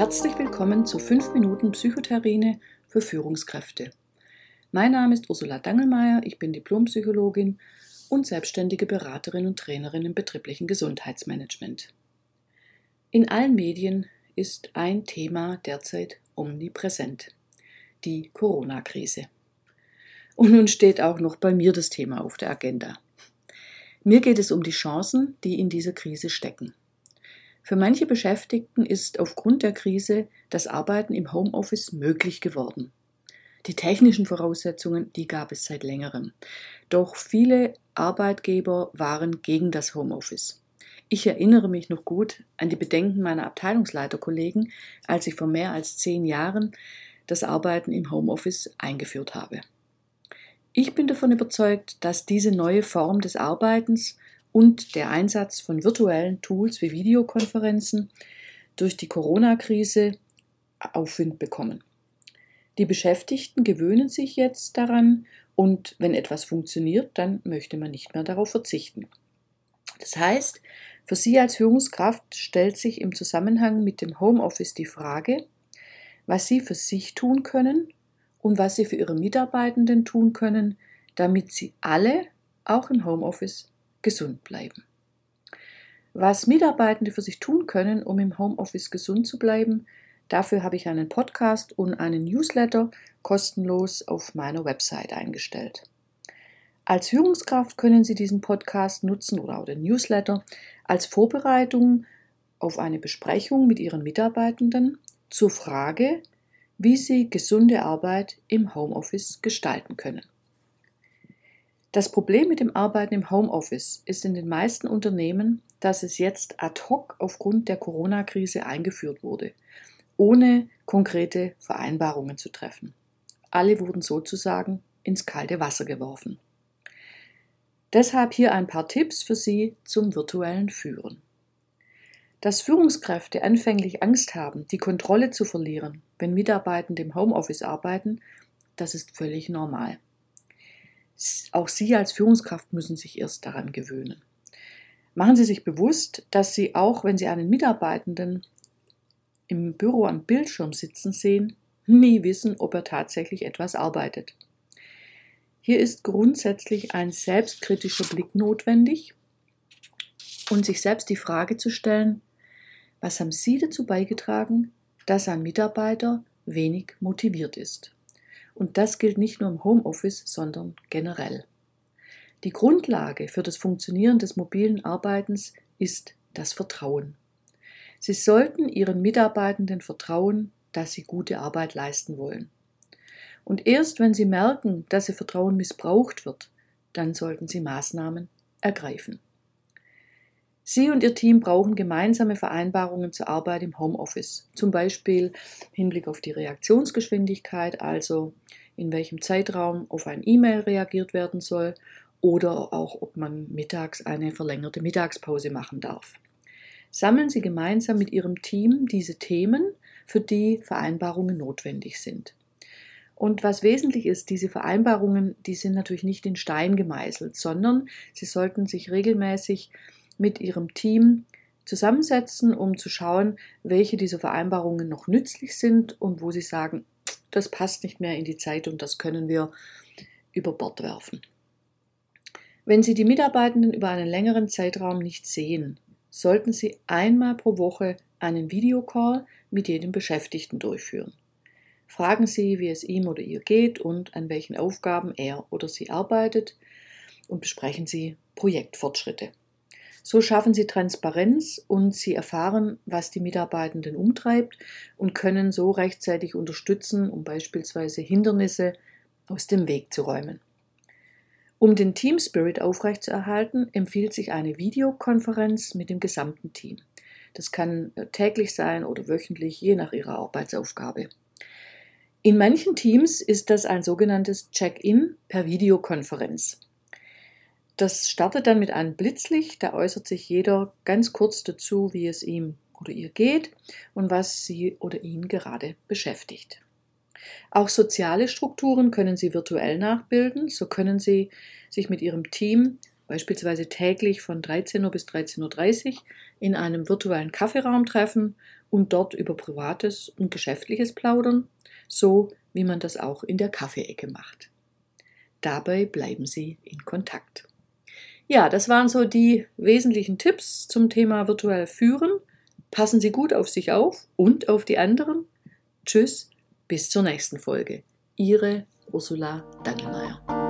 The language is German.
Herzlich willkommen zu 5 Minuten Psychotherine für Führungskräfte. Mein Name ist Ursula Dangelmeier, ich bin Diplompsychologin und selbstständige Beraterin und Trainerin im betrieblichen Gesundheitsmanagement. In allen Medien ist ein Thema derzeit omnipräsent, die Corona-Krise. Und nun steht auch noch bei mir das Thema auf der Agenda. Mir geht es um die Chancen, die in dieser Krise stecken. Für manche Beschäftigten ist aufgrund der Krise das Arbeiten im Homeoffice möglich geworden. Die technischen Voraussetzungen, die gab es seit längerem. Doch viele Arbeitgeber waren gegen das Homeoffice. Ich erinnere mich noch gut an die Bedenken meiner Abteilungsleiterkollegen, als ich vor mehr als zehn Jahren das Arbeiten im Homeoffice eingeführt habe. Ich bin davon überzeugt, dass diese neue Form des Arbeitens und der Einsatz von virtuellen Tools wie Videokonferenzen durch die Corona-Krise Aufwind bekommen. Die Beschäftigten gewöhnen sich jetzt daran und wenn etwas funktioniert, dann möchte man nicht mehr darauf verzichten. Das heißt, für Sie als Führungskraft stellt sich im Zusammenhang mit dem Homeoffice die Frage, was Sie für sich tun können und was Sie für Ihre Mitarbeitenden tun können, damit Sie alle, auch im Homeoffice, gesund bleiben. Was Mitarbeitende für sich tun können, um im Homeoffice gesund zu bleiben, dafür habe ich einen Podcast und einen Newsletter kostenlos auf meiner Website eingestellt. Als Führungskraft können Sie diesen Podcast nutzen oder auch den Newsletter als Vorbereitung auf eine Besprechung mit Ihren Mitarbeitenden zur Frage, wie Sie gesunde Arbeit im Homeoffice gestalten können. Das Problem mit dem Arbeiten im Homeoffice ist in den meisten Unternehmen, dass es jetzt ad hoc aufgrund der Corona-Krise eingeführt wurde, ohne konkrete Vereinbarungen zu treffen. Alle wurden sozusagen ins kalte Wasser geworfen. Deshalb hier ein paar Tipps für Sie zum virtuellen Führen. Dass Führungskräfte anfänglich Angst haben, die Kontrolle zu verlieren, wenn Mitarbeitende im Homeoffice arbeiten, das ist völlig normal. Auch Sie als Führungskraft müssen sich erst daran gewöhnen. Machen Sie sich bewusst, dass Sie auch, wenn Sie einen Mitarbeitenden im Büro am Bildschirm sitzen sehen, nie wissen, ob er tatsächlich etwas arbeitet. Hier ist grundsätzlich ein selbstkritischer Blick notwendig und sich selbst die Frage zu stellen, was haben Sie dazu beigetragen, dass ein Mitarbeiter wenig motiviert ist? Und das gilt nicht nur im Homeoffice, sondern generell. Die Grundlage für das Funktionieren des mobilen Arbeitens ist das Vertrauen. Sie sollten Ihren Mitarbeitenden vertrauen, dass sie gute Arbeit leisten wollen. Und erst wenn Sie merken, dass Ihr Vertrauen missbraucht wird, dann sollten Sie Maßnahmen ergreifen. Sie und Ihr Team brauchen gemeinsame Vereinbarungen zur Arbeit im Homeoffice, zum Beispiel Hinblick auf die Reaktionsgeschwindigkeit, also in welchem Zeitraum auf ein E-Mail reagiert werden soll oder auch ob man mittags eine verlängerte Mittagspause machen darf. Sammeln Sie gemeinsam mit Ihrem Team diese Themen, für die Vereinbarungen notwendig sind. Und was wesentlich ist, diese Vereinbarungen, die sind natürlich nicht in Stein gemeißelt, sondern Sie sollten sich regelmäßig mit Ihrem Team zusammensetzen, um zu schauen, welche dieser Vereinbarungen noch nützlich sind und wo Sie sagen, das passt nicht mehr in die Zeit und das können wir über Bord werfen. Wenn Sie die Mitarbeitenden über einen längeren Zeitraum nicht sehen, sollten Sie einmal pro Woche einen Videocall mit jedem Beschäftigten durchführen. Fragen Sie, wie es ihm oder ihr geht und an welchen Aufgaben er oder sie arbeitet und besprechen Sie Projektfortschritte. So schaffen sie Transparenz und sie erfahren, was die Mitarbeitenden umtreibt und können so rechtzeitig unterstützen, um beispielsweise Hindernisse aus dem Weg zu räumen. Um den Team Spirit aufrechtzuerhalten, empfiehlt sich eine Videokonferenz mit dem gesamten Team. Das kann äh, täglich sein oder wöchentlich, je nach ihrer Arbeitsaufgabe. In manchen Teams ist das ein sogenanntes Check-in per Videokonferenz. Das startet dann mit einem Blitzlicht, da äußert sich jeder ganz kurz dazu, wie es ihm oder ihr geht und was sie oder ihn gerade beschäftigt. Auch soziale Strukturen können Sie virtuell nachbilden. So können Sie sich mit Ihrem Team beispielsweise täglich von 13 Uhr bis 13.30 Uhr in einem virtuellen Kaffeeraum treffen und dort über Privates und Geschäftliches plaudern, so wie man das auch in der Kaffeeecke macht. Dabei bleiben Sie in Kontakt. Ja, das waren so die wesentlichen Tipps zum Thema virtuell führen. Passen Sie gut auf sich auf und auf die anderen. Tschüss, bis zur nächsten Folge. Ihre Ursula Dangelmeier.